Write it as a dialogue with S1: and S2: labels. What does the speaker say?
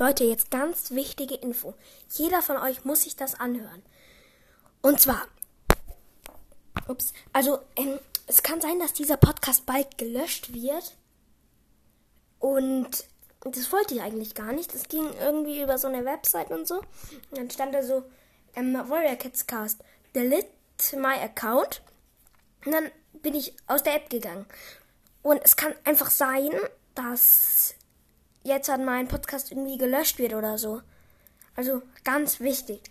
S1: Leute, jetzt ganz wichtige Info. Jeder von euch muss sich das anhören. Und zwar, ups, also ähm, es kann sein, dass dieser Podcast bald gelöscht wird. Und das wollte ich eigentlich gar nicht. Das ging irgendwie über so eine Website und so. Und dann stand da so, ähm, Warrior Kids Cast, delete my account. Und dann bin ich aus der App gegangen. Und es kann einfach sein, dass jetzt an mein Podcast irgendwie gelöscht wird oder so. Also ganz wichtig.